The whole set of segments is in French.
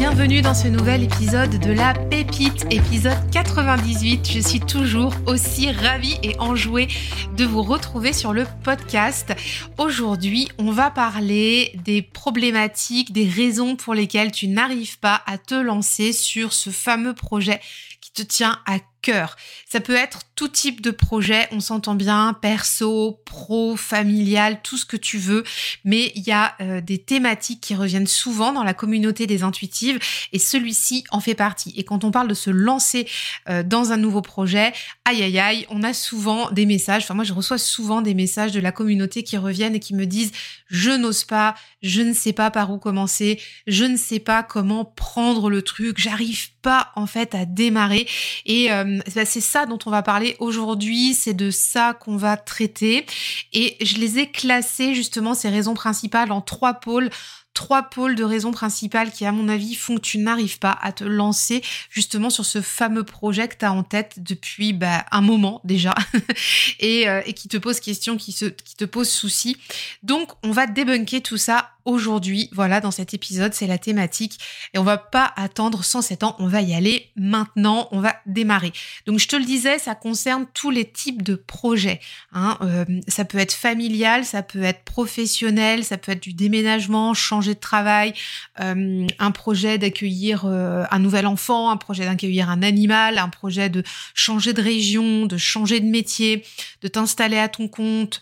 Bienvenue dans ce nouvel épisode de La Pépite, épisode 98. Je suis toujours aussi ravie et enjouée de vous retrouver sur le podcast. Aujourd'hui, on va parler des problématiques, des raisons pour lesquelles tu n'arrives pas à te lancer sur ce fameux projet qui te tient à cœur. Ça peut être tout type de projet, on s'entend bien, perso, pro, familial, tout ce que tu veux, mais il y a euh, des thématiques qui reviennent souvent dans la communauté des intuitives et celui-ci en fait partie. Et quand on parle de se lancer euh, dans un nouveau projet, aïe aïe aïe, on a souvent des messages, enfin moi je reçois souvent des messages de la communauté qui reviennent et qui me disent je n'ose pas, je ne sais pas par où commencer, je ne sais pas comment prendre le truc, j'arrive pas en fait à démarrer et euh, bah, c'est ça dont on va parler aujourd'hui, c'est de ça qu'on va traiter. Et je les ai classées justement, ces raisons principales, en trois pôles trois pôles de raisons principales qui, à mon avis, font que tu n'arrives pas à te lancer justement sur ce fameux projet que tu as en tête depuis bah, un moment déjà et, euh, et, qui te pose question, qui, qui te pose souci. Donc, on va débunker tout ça aujourd'hui. Voilà, dans cet épisode, c'est la thématique. Et on va pas attendre 107 ans, on va y aller maintenant, on va démarrer. Donc je te le disais, ça concerne tous les types de projets. Hein. Euh, ça peut être familial, ça peut être professionnel, ça peut être du déménagement, changer de travail, euh, un projet d'accueillir euh, un nouvel enfant, un projet d'accueillir un animal, un projet de changer de région, de changer de métier, de t'installer à ton compte.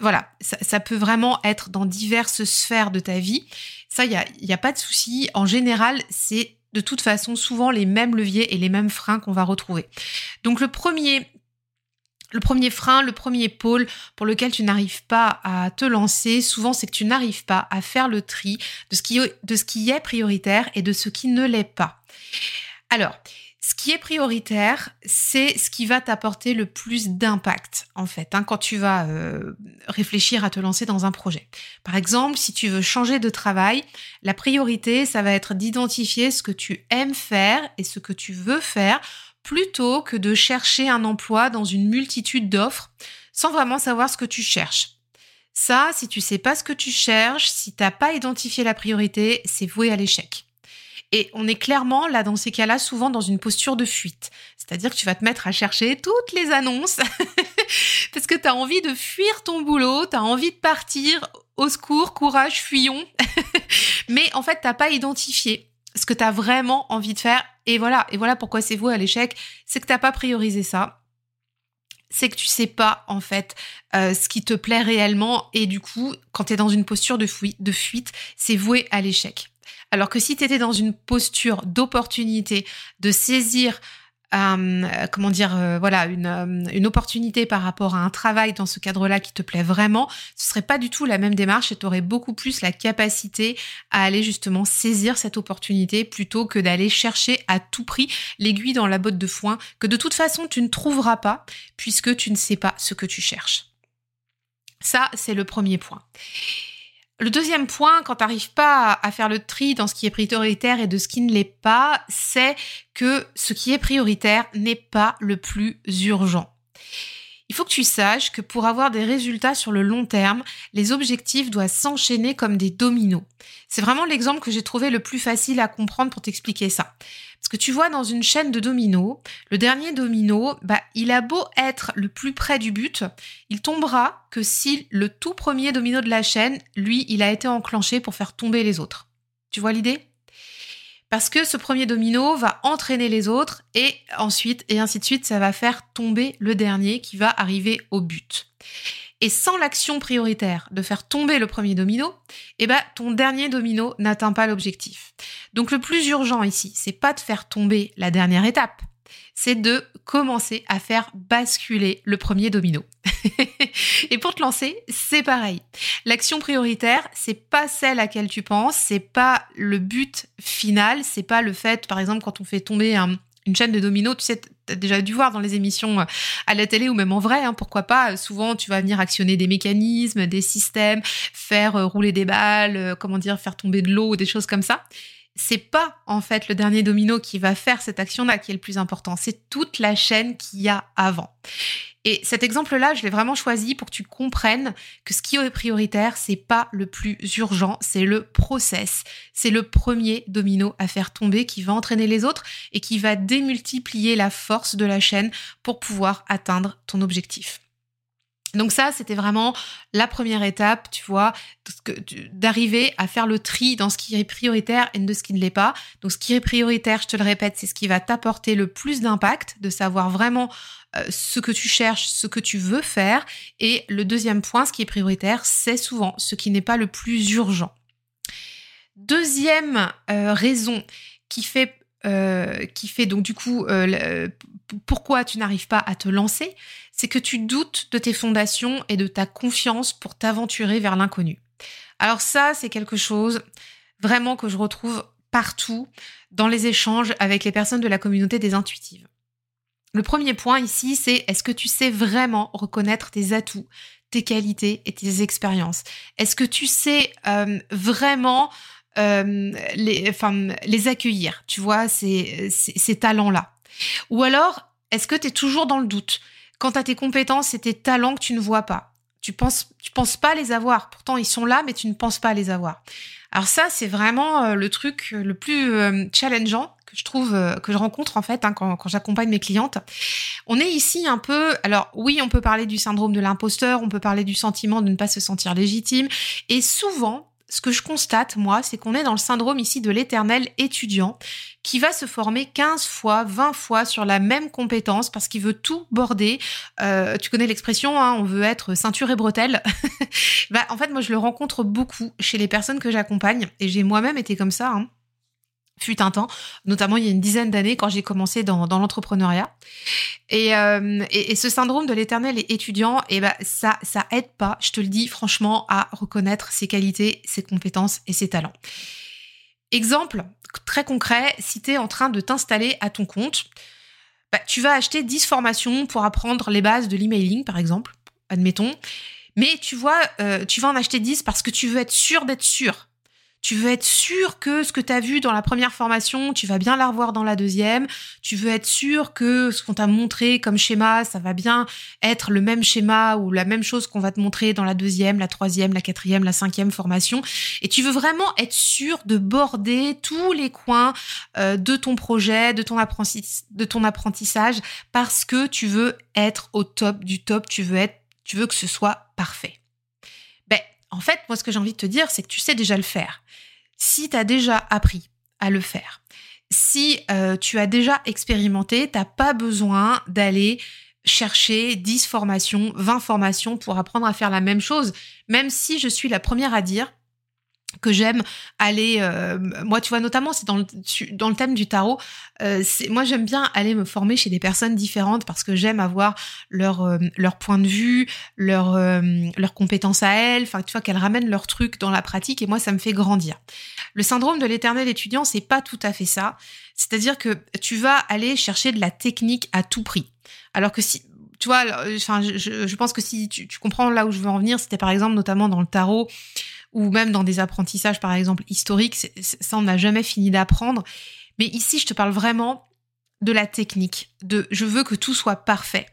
voilà, ça, ça peut vraiment être dans diverses sphères ta vie. Ça, il n'y a, y a pas de souci. En général, c'est de toute façon souvent les mêmes leviers et les mêmes freins qu'on va retrouver. Donc le premier le premier frein, le premier pôle pour lequel tu n'arrives pas à te lancer, souvent c'est que tu n'arrives pas à faire le tri de ce, qui, de ce qui est prioritaire et de ce qui ne l'est pas. Alors, ce qui est prioritaire, c'est ce qui va t'apporter le plus d'impact, en fait, hein, quand tu vas euh, réfléchir à te lancer dans un projet. Par exemple, si tu veux changer de travail, la priorité, ça va être d'identifier ce que tu aimes faire et ce que tu veux faire, plutôt que de chercher un emploi dans une multitude d'offres sans vraiment savoir ce que tu cherches. Ça, si tu sais pas ce que tu cherches, si t'as pas identifié la priorité, c'est voué à l'échec. Et on est clairement là dans ces cas-là souvent dans une posture de fuite. C'est-à-dire que tu vas te mettre à chercher toutes les annonces parce que tu as envie de fuir ton boulot, tu as envie de partir au secours, courage, fuyons. Mais en fait, t'as pas identifié ce que tu as vraiment envie de faire. Et voilà, et voilà pourquoi c'est vous à l'échec, c'est que t'as pas priorisé ça. C'est que tu sais pas en fait euh, ce qui te plaît réellement et du coup, quand tu es dans une posture de fuite c'est voué à l'échec. Alors que si tu étais dans une posture d'opportunité, de saisir euh, comment dire, euh, voilà, une, euh, une, opportunité par rapport à un travail dans ce cadre-là qui te plaît vraiment, ce serait pas du tout la même démarche et tu aurais beaucoup plus la capacité à aller justement saisir cette opportunité plutôt que d'aller chercher à tout prix l'aiguille dans la botte de foin que de toute façon tu ne trouveras pas puisque tu ne sais pas ce que tu cherches. Ça, c'est le premier point. Le deuxième point, quand tu n'arrives pas à faire le tri dans ce qui est prioritaire et de ce qui ne l'est pas, c'est que ce qui est prioritaire n'est pas le plus urgent. Il faut que tu saches que pour avoir des résultats sur le long terme, les objectifs doivent s'enchaîner comme des dominos. C'est vraiment l'exemple que j'ai trouvé le plus facile à comprendre pour t'expliquer ça. Parce que tu vois, dans une chaîne de dominos, le dernier domino, bah, il a beau être le plus près du but, il tombera que si le tout premier domino de la chaîne, lui, il a été enclenché pour faire tomber les autres. Tu vois l'idée? Parce que ce premier domino va entraîner les autres et ensuite, et ainsi de suite, ça va faire tomber le dernier qui va arriver au but. Et sans l'action prioritaire de faire tomber le premier domino, eh ben, ton dernier domino n'atteint pas l'objectif. Donc le plus urgent ici, c'est pas de faire tomber la dernière étape, c'est de commencer à faire basculer le premier domino. et pour te lancer, c'est pareil. L'action prioritaire, c'est pas celle à laquelle tu penses, c'est pas le but final, c'est pas le fait, par exemple, quand on fait tomber une chaîne de dominos, tu sais, as déjà dû voir dans les émissions euh, à la télé ou même en vrai, hein, pourquoi pas, souvent tu vas venir actionner des mécanismes, des systèmes, faire euh, rouler des balles, euh, comment dire, faire tomber de l'eau, des choses comme ça c'est pas en fait le dernier domino qui va faire cette action-là qui est le plus important, c'est toute la chaîne qu'il y a avant. Et cet exemple-là, je l'ai vraiment choisi pour que tu comprennes que ce qui est prioritaire, c'est pas le plus urgent, c'est le process. C'est le premier domino à faire tomber qui va entraîner les autres et qui va démultiplier la force de la chaîne pour pouvoir atteindre ton objectif. Donc ça, c'était vraiment la première étape, tu vois, d'arriver à faire le tri dans ce qui est prioritaire et de ce qui ne l'est pas. Donc ce qui est prioritaire, je te le répète, c'est ce qui va t'apporter le plus d'impact, de savoir vraiment euh, ce que tu cherches, ce que tu veux faire. Et le deuxième point, ce qui est prioritaire, c'est souvent ce qui n'est pas le plus urgent. Deuxième euh, raison qui fait euh, qui fait donc du coup pourquoi tu n'arrives pas à te lancer, c'est que tu doutes de tes fondations et de ta confiance pour t'aventurer vers l'inconnu. Alors ça, c'est quelque chose vraiment que je retrouve partout dans les échanges avec les personnes de la communauté des intuitives. Le premier point ici, c'est est-ce que tu sais vraiment reconnaître tes atouts, tes qualités et tes expériences? Est-ce que tu sais euh, vraiment euh, les, les accueillir, tu vois, ces talents-là ou alors, est-ce que tu es toujours dans le doute? Quant à tes compétences et tes talents que tu ne vois pas Tu penses, tu penses pas les avoir. Pourtant, ils sont là, mais tu ne penses pas les avoir. Alors ça, c'est vraiment euh, le truc le plus euh, challengeant que je trouve, euh, que je rencontre en fait hein, quand, quand j'accompagne mes clientes. On est ici un peu, alors oui, on peut parler du syndrome de l'imposteur, on peut parler du sentiment de ne pas se sentir légitime, et souvent, ce que je constate, moi, c'est qu'on est dans le syndrome ici de l'éternel étudiant qui va se former 15 fois, 20 fois sur la même compétence parce qu'il veut tout border. Euh, tu connais l'expression, hein, on veut être ceinture et bretelle. bah, en fait, moi, je le rencontre beaucoup chez les personnes que j'accompagne et j'ai moi-même été comme ça. Hein fut un temps, notamment il y a une dizaine d'années quand j'ai commencé dans, l'entrepreneuriat. Euh, et, ce syndrome de l'éternel étudiant, et ben ça ça aide pas, je te le dis franchement, à reconnaître ses qualités, ses compétences et ses talents. Exemple très concret, si tu es en train de t'installer à ton compte, bah, tu vas acheter 10 formations pour apprendre les bases de l'emailing, par exemple, admettons. Mais tu vois, euh, tu vas en acheter 10 parce que tu veux être sûr d'être sûr tu veux être sûr que ce que tu as vu dans la première formation, tu vas bien la revoir dans la deuxième. Tu veux être sûr que ce qu'on t'a montré comme schéma, ça va bien être le même schéma ou la même chose qu'on va te montrer dans la deuxième, la troisième, la quatrième, la cinquième formation. Et tu veux vraiment être sûr de border tous les coins euh, de ton projet, de ton, de ton apprentissage, parce que tu veux être au top du top. Tu veux être, tu veux que ce soit parfait. En fait, moi, ce que j'ai envie de te dire, c'est que tu sais déjà le faire. Si tu as déjà appris à le faire, si euh, tu as déjà expérimenté, tu n'as pas besoin d'aller chercher 10 formations, 20 formations pour apprendre à faire la même chose, même si je suis la première à dire que j'aime aller euh, moi tu vois notamment c'est dans le dans le thème du tarot euh, moi j'aime bien aller me former chez des personnes différentes parce que j'aime avoir leur euh, leur point de vue leur leurs compétences à elles enfin tu vois qu'elles ramènent leur truc dans la pratique et moi ça me fait grandir. Le syndrome de l'éternel étudiant c'est pas tout à fait ça. C'est-à-dire que tu vas aller chercher de la technique à tout prix. Alors que si tu vois, je pense que si tu, tu comprends là où je veux en venir, c'était par exemple notamment dans le tarot, ou même dans des apprentissages, par exemple, historiques, ça, on n'a jamais fini d'apprendre. Mais ici, je te parle vraiment de la technique, de je veux que tout soit parfait.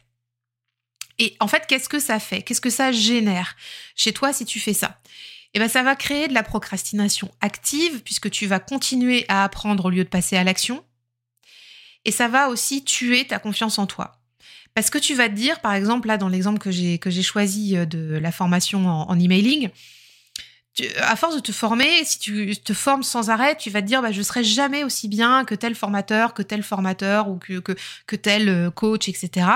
Et en fait, qu'est-ce que ça fait? Qu'est-ce que ça génère chez toi si tu fais ça? Eh bien, ça va créer de la procrastination active, puisque tu vas continuer à apprendre au lieu de passer à l'action. Et ça va aussi tuer ta confiance en toi. Parce que tu vas te dire, par exemple, là, dans l'exemple que j'ai, choisi euh, de la formation en, en emailing, à force de te former, si tu te formes sans arrêt, tu vas te dire bah, je serai jamais aussi bien que tel formateur, que tel formateur ou que, que, tel euh, coach, etc.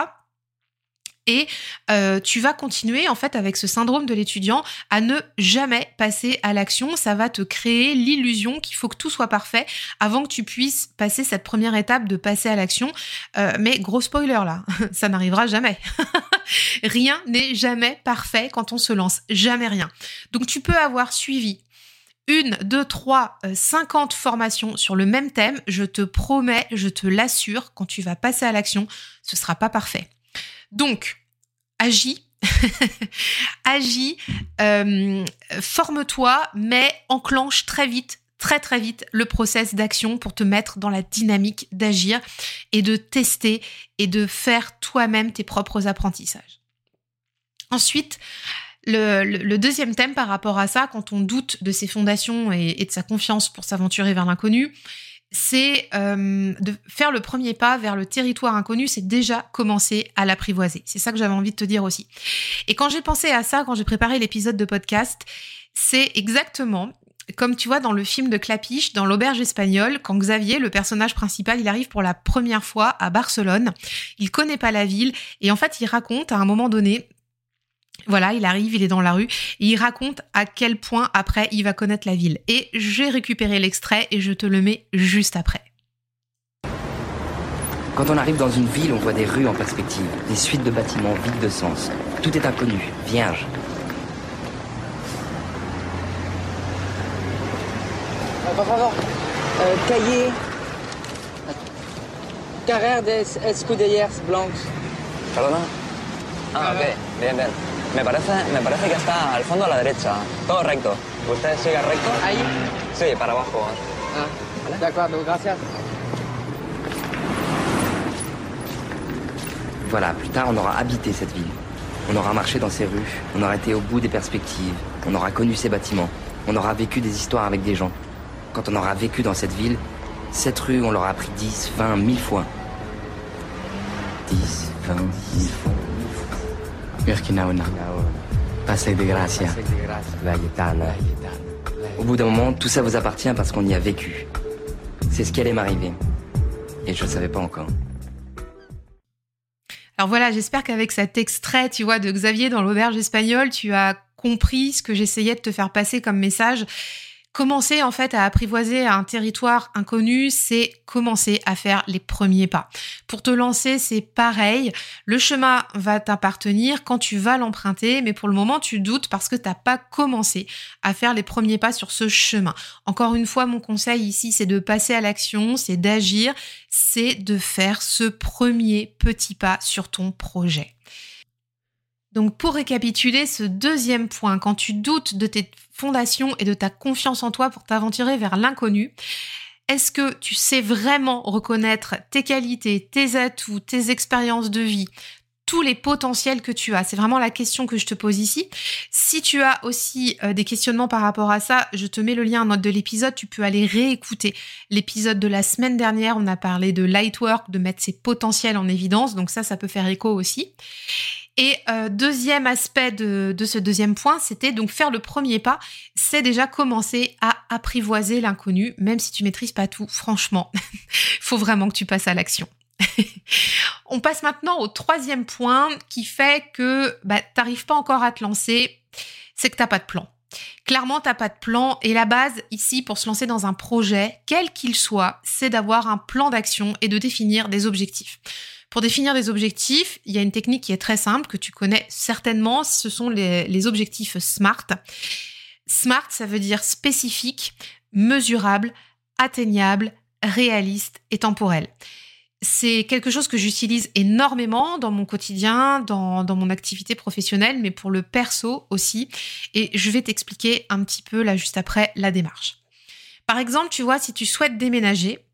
Et euh, tu vas continuer en fait avec ce syndrome de l'étudiant à ne jamais passer à l'action. Ça va te créer l'illusion qu'il faut que tout soit parfait avant que tu puisses passer cette première étape de passer à l'action. Euh, mais gros spoiler là, ça n'arrivera jamais. rien n'est jamais parfait quand on se lance, jamais rien. Donc tu peux avoir suivi une, deux, trois, euh, cinquante formations sur le même thème, je te promets, je te l'assure, quand tu vas passer à l'action, ce sera pas parfait. Donc, agis, agis, euh, forme-toi, mais enclenche très vite, très très vite le process d'action pour te mettre dans la dynamique d'agir et de tester et de faire toi-même tes propres apprentissages. Ensuite, le, deuxième thème par rapport à ça, quand on doute de ses fondations et, de sa confiance pour s'aventurer vers l'inconnu, c'est euh, de faire le premier pas vers le territoire inconnu, c'est déjà commencer à l'apprivoiser. C'est ça que j'avais envie de te dire aussi. Et quand j'ai pensé à ça, quand j'ai préparé l'épisode de podcast, c'est exactement comme tu vois dans le film de Clapiche, dans l'auberge espagnole, quand Xavier, le personnage principal, il arrive pour la première fois à Barcelone, il connaît pas la ville et en fait il raconte à un moment donné voilà, il arrive, il est dans la rue, et il raconte à quel point après il va connaître la ville. Et j'ai récupéré l'extrait et je te le mets juste après. Quand on arrive dans une ville, on voit des rues en perspective, des suites de bâtiments vides de sens. Tout est inconnu, vierge. Euh, euh, cahier. Carrère des escudellers blancs. Perdona. Ah, ok. Bien, bien. Me parece, me parece que está al fondo a la derecha. Todo recto. ¿Usted sigue recto? Ahí. Sí, para abajo. Ah, d'accord, gracias. Voilà, plus tard, on aura habité cette ville. On aura marché dans ces rues, on aura été au bout des perspectives, on aura connu ces bâtiments, on aura vécu des histoires avec des gens. Quand on aura vécu dans cette ville, cette rue, on l'aura appris 10, 20, 1000 fois. 10, 20, 1000 fois. Au bout d'un moment, tout ça vous appartient parce qu'on y a vécu. C'est ce qui allait m'arriver. Et je ne savais pas encore. Alors voilà, j'espère qu'avec cet extrait, tu vois, de Xavier dans l'auberge espagnole, tu as compris ce que j'essayais de te faire passer comme message Commencer en fait à apprivoiser un territoire inconnu, c'est commencer à faire les premiers pas. Pour te lancer, c'est pareil. Le chemin va t'appartenir quand tu vas l'emprunter, mais pour le moment, tu doutes parce que tu n'as pas commencé à faire les premiers pas sur ce chemin. Encore une fois, mon conseil ici, c'est de passer à l'action, c'est d'agir, c'est de faire ce premier petit pas sur ton projet. Donc pour récapituler ce deuxième point, quand tu doutes de tes fondations et de ta confiance en toi pour t'aventurer vers l'inconnu, est-ce que tu sais vraiment reconnaître tes qualités, tes atouts, tes expériences de vie, tous les potentiels que tu as? C'est vraiment la question que je te pose ici. Si tu as aussi euh, des questionnements par rapport à ça, je te mets le lien en note de l'épisode. Tu peux aller réécouter l'épisode de la semaine dernière. On a parlé de lightwork, de mettre ses potentiels en évidence. Donc ça, ça peut faire écho aussi. Et euh, deuxième aspect de, ce deuxième point, c'était donc faire le premier pas, c'est déjà commencer à apprivoiser l'inconnu, même si tu maîtrises pas tout. Franchement, faut vraiment que tu passes à l'action. On passe maintenant au troisième point qui fait que bah, tu n'arrives pas encore à te lancer, c'est que tu n'as pas de plan. Clairement, tu n'as pas de plan et la base ici pour se lancer dans un projet, quel qu'il soit, c'est d'avoir un plan d'action et de définir des objectifs. Pour définir des objectifs, il y a une technique qui est très simple, que tu connais certainement, ce sont les, objectifs SMART. SMART, ça veut dire spécifique, mesurable, atteignable, réaliste et temporel. C'est quelque chose que j'utilise énormément dans mon quotidien, dans, mon activité professionnelle, mais pour le perso aussi. Et je vais t'expliquer un petit peu là juste après la démarche. Par exemple, tu vois, si tu souhaites déménager,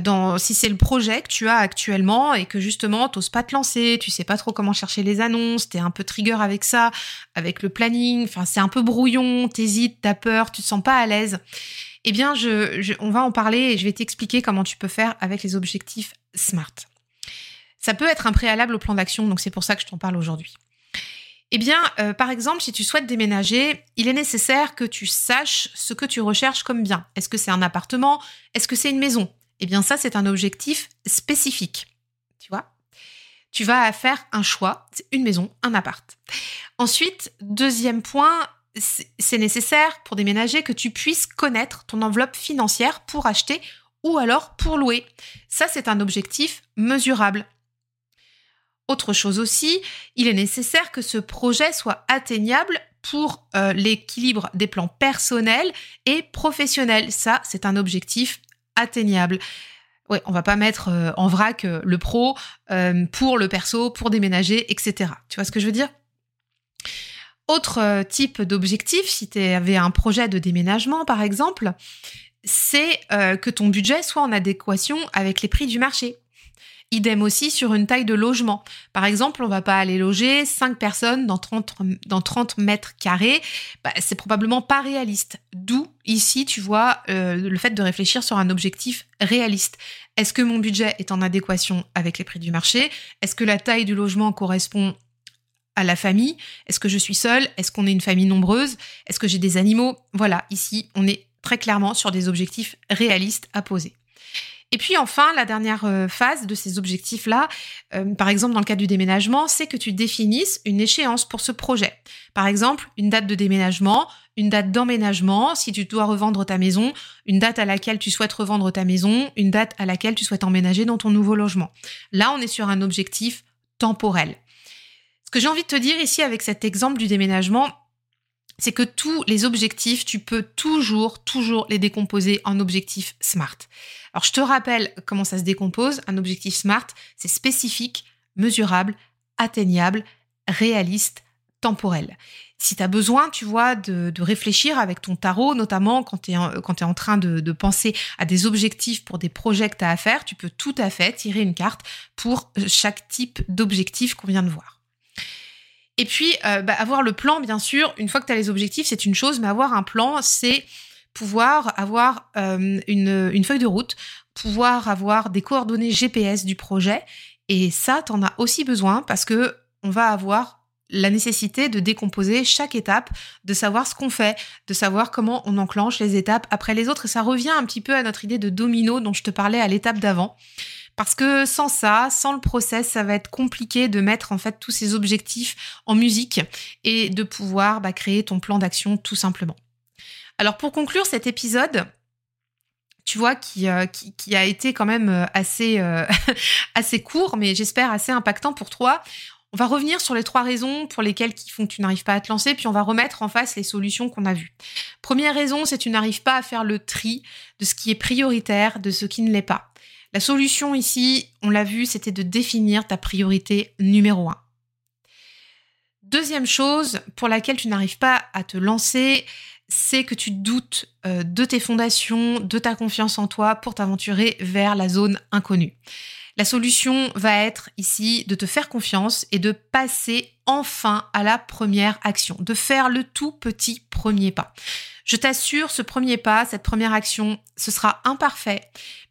dans, si c'est le projet que tu as actuellement et que justement t'oses pas te lancer, tu sais pas trop comment chercher les annonces, t'es un peu trigger avec ça, avec le planning, enfin c'est un peu brouillon, t'hésites, t'as peur, tu te sens pas à l'aise. Eh bien, on va en parler et je vais t'expliquer comment tu peux faire avec les objectifs SMART. Ça peut être un préalable au plan d'action, donc c'est pour ça que je t'en parle aujourd'hui. Eh bien, euh, par exemple, si tu souhaites déménager, il est nécessaire que tu saches ce que tu recherches comme bien. Est-ce que c'est un appartement? Est-ce que c'est une maison? Eh bien ça, c'est un objectif spécifique. Tu vois? Tu vas faire un choix, une maison, un appart. Ensuite, deuxième point, c'est nécessaire pour déménager que tu puisses connaître ton enveloppe financière pour acheter ou alors pour louer. Ça, c'est un objectif mesurable. Autre chose aussi, il est nécessaire que ce projet soit atteignable pour euh, l'équilibre des plans personnels et professionnels. Ça, c'est un objectif atteignable. Ouais, on va pas mettre euh, en vrac euh, le pro pour le perso, pour déménager, etc. Tu vois ce que je veux dire? Autre type d'objectif, si tu avais un projet de déménagement par exemple, c'est que ton budget soit en adéquation avec les prix du marché. Idem aussi sur une taille de logement. Par exemple, on va pas aller loger 5 personnes dans 30, dans 30 mètres carrés. Bah, c'est probablement pas réaliste. D'où, ici, tu vois, euh, le fait de réfléchir sur un objectif réaliste. Est-ce que mon budget est en adéquation avec les prix du marché? Est-ce que la taille du logement correspond à la famille? Est-ce que je suis seule? Est-ce qu'on est une famille nombreuse? Est-ce que j'ai des animaux? Voilà, ici, on est très clairement sur des objectifs réalistes à poser. Et puis enfin, la dernière euh, phase de ces objectifs-là, euh, par exemple dans le cas du déménagement, c'est que tu définisses une échéance pour ce projet. Par exemple, une date de déménagement, une date d'emménagement, si tu dois revendre ta maison, une date à laquelle tu souhaites revendre ta maison, une date à laquelle tu souhaites emménager dans ton nouveau logement. Là, on est sur un objectif temporel. Ce que j'ai envie de te dire ici avec cet exemple du déménagement, c'est que tous les objectifs, tu peux toujours, toujours les décomposer en objectifs SMART. Alors, je te rappelle comment ça se décompose. Un objectif SMART, c'est spécifique, mesurable, atteignable, réaliste, temporel. Si tu as besoin, tu vois, de, réfléchir avec ton tarot, notamment quand tu es, es, en train de, de, penser à des objectifs pour des projets que tu as à faire, tu peux tout à fait tirer une carte pour chaque type d'objectif qu'on vient de voir. Et puis, euh, bah, avoir le plan, bien sûr, une fois que tu as les objectifs, c'est une chose, mais avoir un plan, c'est pouvoir avoir euh, une, feuille de route, pouvoir avoir des coordonnées GPS du projet. Et ça, tu en as aussi besoin parce que on va avoir la nécessité de décomposer chaque étape, de savoir ce qu'on fait, de savoir comment on enclenche les étapes après les autres. Et ça revient un petit peu à notre idée de domino dont je te parlais à l'étape d'avant. Parce que sans ça, sans le process, ça va être compliqué de mettre en fait tous ces objectifs en musique et de pouvoir bah, créer ton plan d'action tout simplement. Alors pour conclure cet épisode, tu vois, qui, euh, qui, a été quand même euh, assez, euh, assez court, mais j'espère assez impactant pour toi. On va revenir sur les trois raisons pour lesquelles font que tu n'arrives pas à te lancer, puis on va remettre en face les solutions qu'on a vues. Première raison, c'est que tu n'arrives pas à faire le tri de ce qui est prioritaire, de ce qui ne l'est pas. La solution ici, on l'a vu, c'était de définir ta priorité numéro un. Deuxième chose pour laquelle tu n'arrives pas à te lancer, c'est que tu doutes euh, de tes fondations, de ta confiance en toi pour t'aventurer vers la zone inconnue. La solution va être ici de te faire confiance et de passer enfin à la première action, de faire le tout petit premier pas. Je t'assure, ce premier pas, cette première action, ce sera imparfait,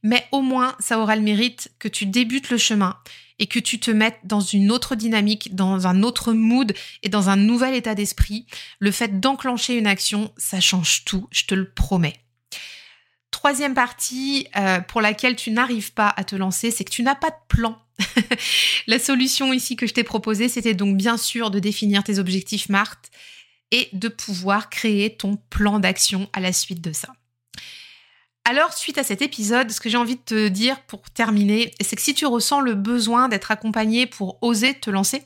mais au moins ça aura le mérite que tu débutes le chemin et que tu te mettes dans une autre dynamique, dans un autre mood et dans un nouvel état d'esprit. Le fait d'enclencher une action, ça change tout, je te le promets. Troisième partie euh, pour laquelle tu n'arrives pas à te lancer, c'est que tu n'as pas de plan. La solution ici que je t'ai proposée, c'était donc bien sûr de définir tes objectifs Marthe et de pouvoir créer ton plan d'action à la suite de ça. Alors, suite à cet épisode, ce que j'ai envie de te dire pour terminer, c'est que si tu ressens le besoin d'être accompagné pour oser te lancer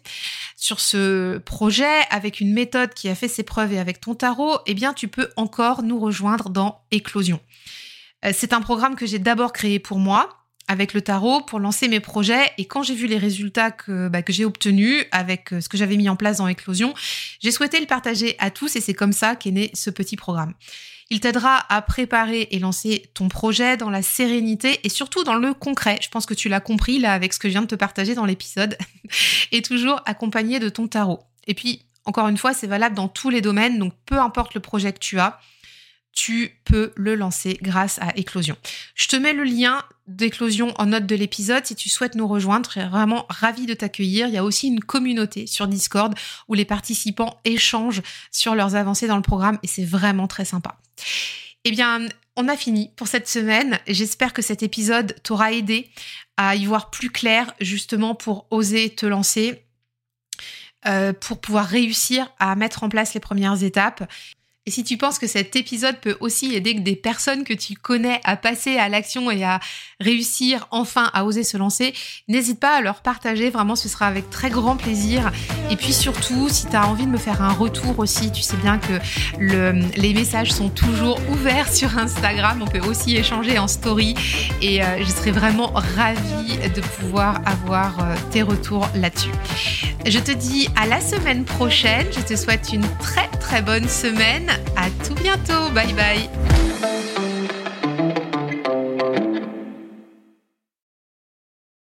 sur ce projet avec une méthode qui a fait ses preuves et avec ton tarot, eh bien, tu peux encore nous rejoindre dans Éclosion. Euh, c'est un programme que j'ai d'abord créé pour moi, avec le tarot pour lancer mes projets. Et quand j'ai vu les résultats que, bah, j'ai obtenus avec euh, ce que j'avais mis en place dans Éclosion, j'ai souhaité le partager à tous et c'est comme ça qu'est né ce petit programme. Il t'aidera à préparer et lancer ton projet dans la sérénité et surtout dans le concret. Je pense que tu l'as compris là avec ce que je viens de te partager dans l'épisode. et toujours accompagné de ton tarot. Et puis, encore une fois, c'est valable dans tous les domaines, donc peu importe le projet que tu as, tu peux le lancer grâce à Éclosion. Je te mets le lien d'Éclosion en note de l'épisode si tu souhaites nous rejoindre. Je serais vraiment ravie de t'accueillir. Il y a aussi une communauté sur Discord où les participants échangent sur leurs avancées dans le programme et c'est vraiment très sympa. Eh bien, On a fini pour cette semaine. J'espère que cet épisode t'aura aidé à y voir plus clair justement pour oser te lancer, euh, pour pouvoir réussir à mettre en place les premières étapes et si tu penses que cet épisode peut aussi aider des personnes que tu connais à passer à l'action et à réussir enfin à oser se lancer, n'hésite pas à leur partager, vraiment ce sera avec très grand plaisir. Et puis surtout, si tu as envie de me faire un retour aussi, tu sais bien que les messages sont toujours ouverts sur Instagram, on peut aussi échanger en story. Et euh, je serai vraiment ravie de pouvoir avoir euh, tes retours là-dessus. Je te dis à la semaine prochaine, je te souhaite une très très bonne semaine à tout bientôt. Bye bye.